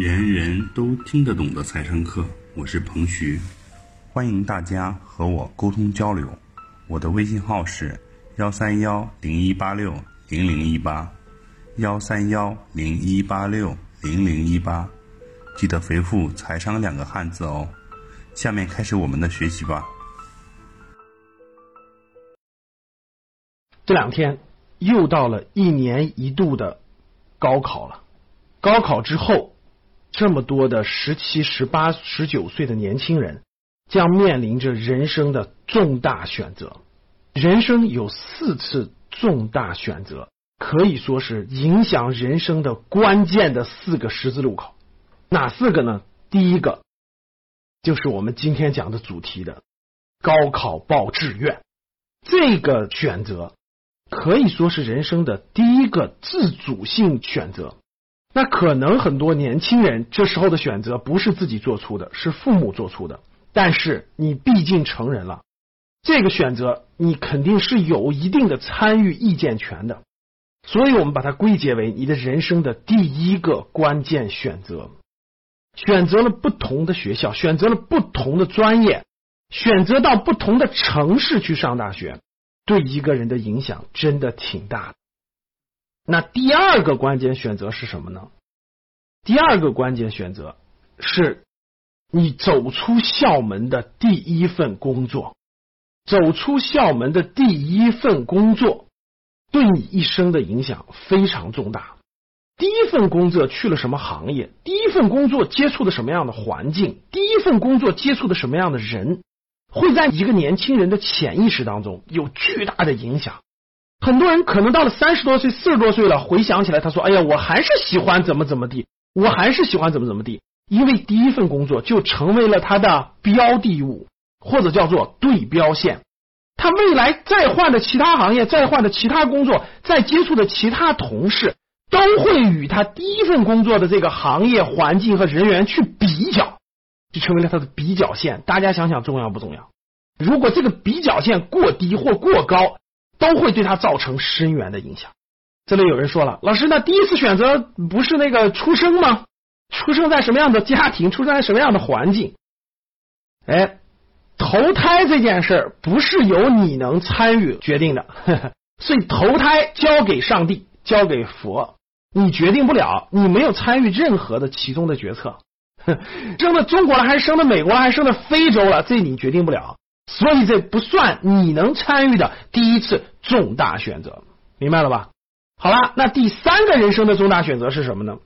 人人都听得懂的财商课，我是彭徐，欢迎大家和我沟通交流。我的微信号是幺三幺零一八六零零一八，幺三幺零一八六零零一八，记得回复“财商”两个汉字哦。下面开始我们的学习吧。这两天又到了一年一度的高考了，高考之后，这么多的十七、十八、十九岁的年轻人将面临着人生的重大选择。人生有四次重大选择，可以说是影响人生的关键的四个十字路口。哪四个呢？第一个就是我们今天讲的主题的高考报志愿，这个选择。可以说是人生的第一个自主性选择。那可能很多年轻人这时候的选择不是自己做出的，是父母做出的。但是你毕竟成人了，这个选择你肯定是有一定的参与意见权的。所以我们把它归结为你的人生的第一个关键选择。选择了不同的学校，选择了不同的专业，选择到不同的城市去上大学。对一个人的影响真的挺大的。那第二个关键选择是什么呢？第二个关键选择是你走出校门的第一份工作。走出校门的第一份工作对你一生的影响非常重大。第一份工作去了什么行业？第一份工作接触的什么样的环境？第一份工作接触的什么样的人？会在一个年轻人的潜意识当中有巨大的影响。很多人可能到了三十多岁、四十多岁了，回想起来，他说：“哎呀，我还是喜欢怎么怎么地，我还是喜欢怎么怎么地。”因为第一份工作就成为了他的标的物，或者叫做对标线。他未来再换的其他行业、再换的其他工作、再接触的其他同事，都会与他第一份工作的这个行业环境和人员去比较。就成为了他的比较线，大家想想重要不重要？如果这个比较线过低或过高，都会对他造成深远的影响。这里有人说了，老师，那第一次选择不是那个出生吗？出生在什么样的家庭，出生在什么样的环境？哎，投胎这件事不是由你能参与决定的，所以投胎交给上帝，交给佛，你决定不了，你没有参与任何的其中的决策。生到中国了，还是生到美国了，还是生到非洲了？这你决定不了，所以这不算你能参与的第一次重大选择，明白了吧？好了，那第三个人生的重大选择是什么呢？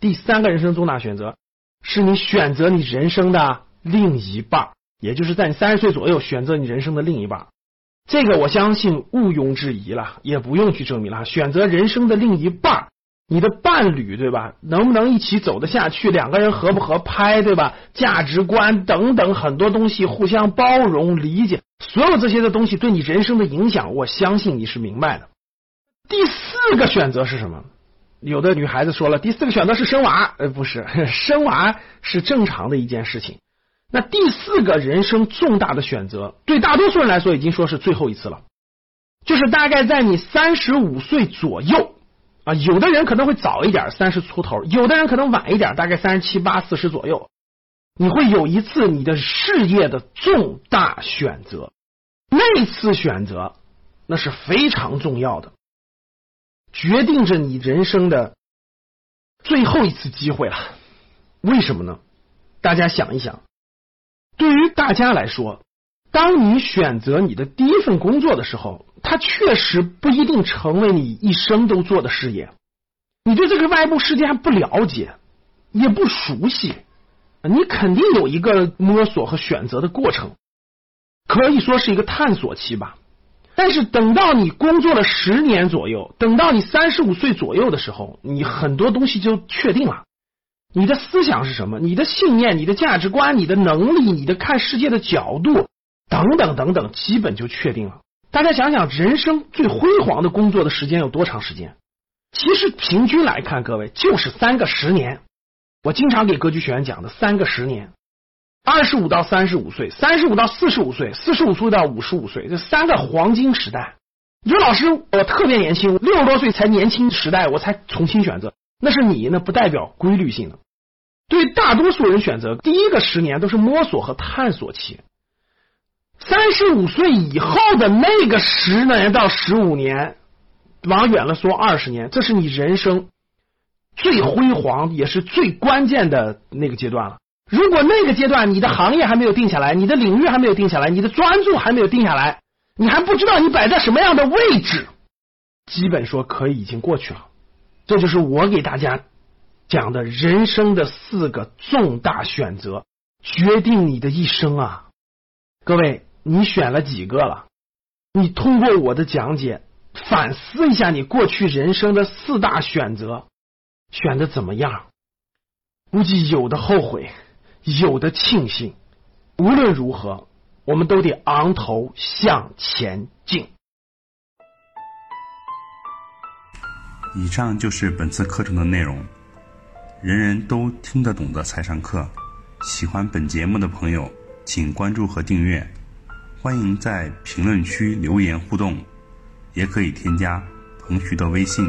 第三个人生重大选择是你选择你人生的另一半，也就是在你三十岁左右选择你人生的另一半。这个我相信毋庸置疑了，也不用去证明了。选择人生的另一半。你的伴侣对吧？能不能一起走得下去？两个人合不合拍对吧？价值观等等很多东西，互相包容理解，所有这些的东西对你人生的影响，我相信你是明白的。第四个选择是什么？有的女孩子说了，第四个选择是生娃，呃，不是，生娃是正常的一件事情。那第四个人生重大的选择，对大多数人来说已经说是最后一次了，就是大概在你三十五岁左右。啊，有的人可能会早一点，三十出头；有的人可能晚一点，大概三十七八、四十左右。你会有一次你的事业的重大选择，那次选择那是非常重要的，决定着你人生的最后一次机会了。为什么呢？大家想一想，对于大家来说。当你选择你的第一份工作的时候，它确实不一定成为你一生都做的事业。你对这个外部世界还不了解，也不熟悉，你肯定有一个摸索和选择的过程，可以说是一个探索期吧。但是等到你工作了十年左右，等到你三十五岁左右的时候，你很多东西就确定了。你的思想是什么？你的信念、你的价值观、你的能力、你的看世界的角度。等等等等，基本就确定了。大家想想，人生最辉煌的工作的时间有多长时间？其实平均来看，各位就是三个十年。我经常给格局学员讲的三个十年：二十五到三十五岁，三十五到四十五岁，四十五岁到五十五岁，这三个黄金时代。你说老师，我特别年轻，六十多岁才年轻时代，我才重新选择，那是你，那不代表规律性的。对大多数人选择，第一个十年都是摸索和探索期。三十五岁以后的那个十年到十五年，往远了说二十年，这是你人生最辉煌也是最关键的那个阶段了。如果那个阶段你的行业还没有定下来，你的领域还没有定下来，你的专注还没有定下来，你还不知道你摆在什么样的位置，基本说可以已经过去了。这就是我给大家讲的人生的四个重大选择，决定你的一生啊！各位，你选了几个了？你通过我的讲解反思一下你过去人生的四大选择，选的怎么样？估计有的后悔。有的庆幸，无论如何，我们都得昂头向前进。以上就是本次课程的内容，人人都听得懂的财商课。喜欢本节目的朋友，请关注和订阅。欢迎在评论区留言互动，也可以添加彭徐的微信：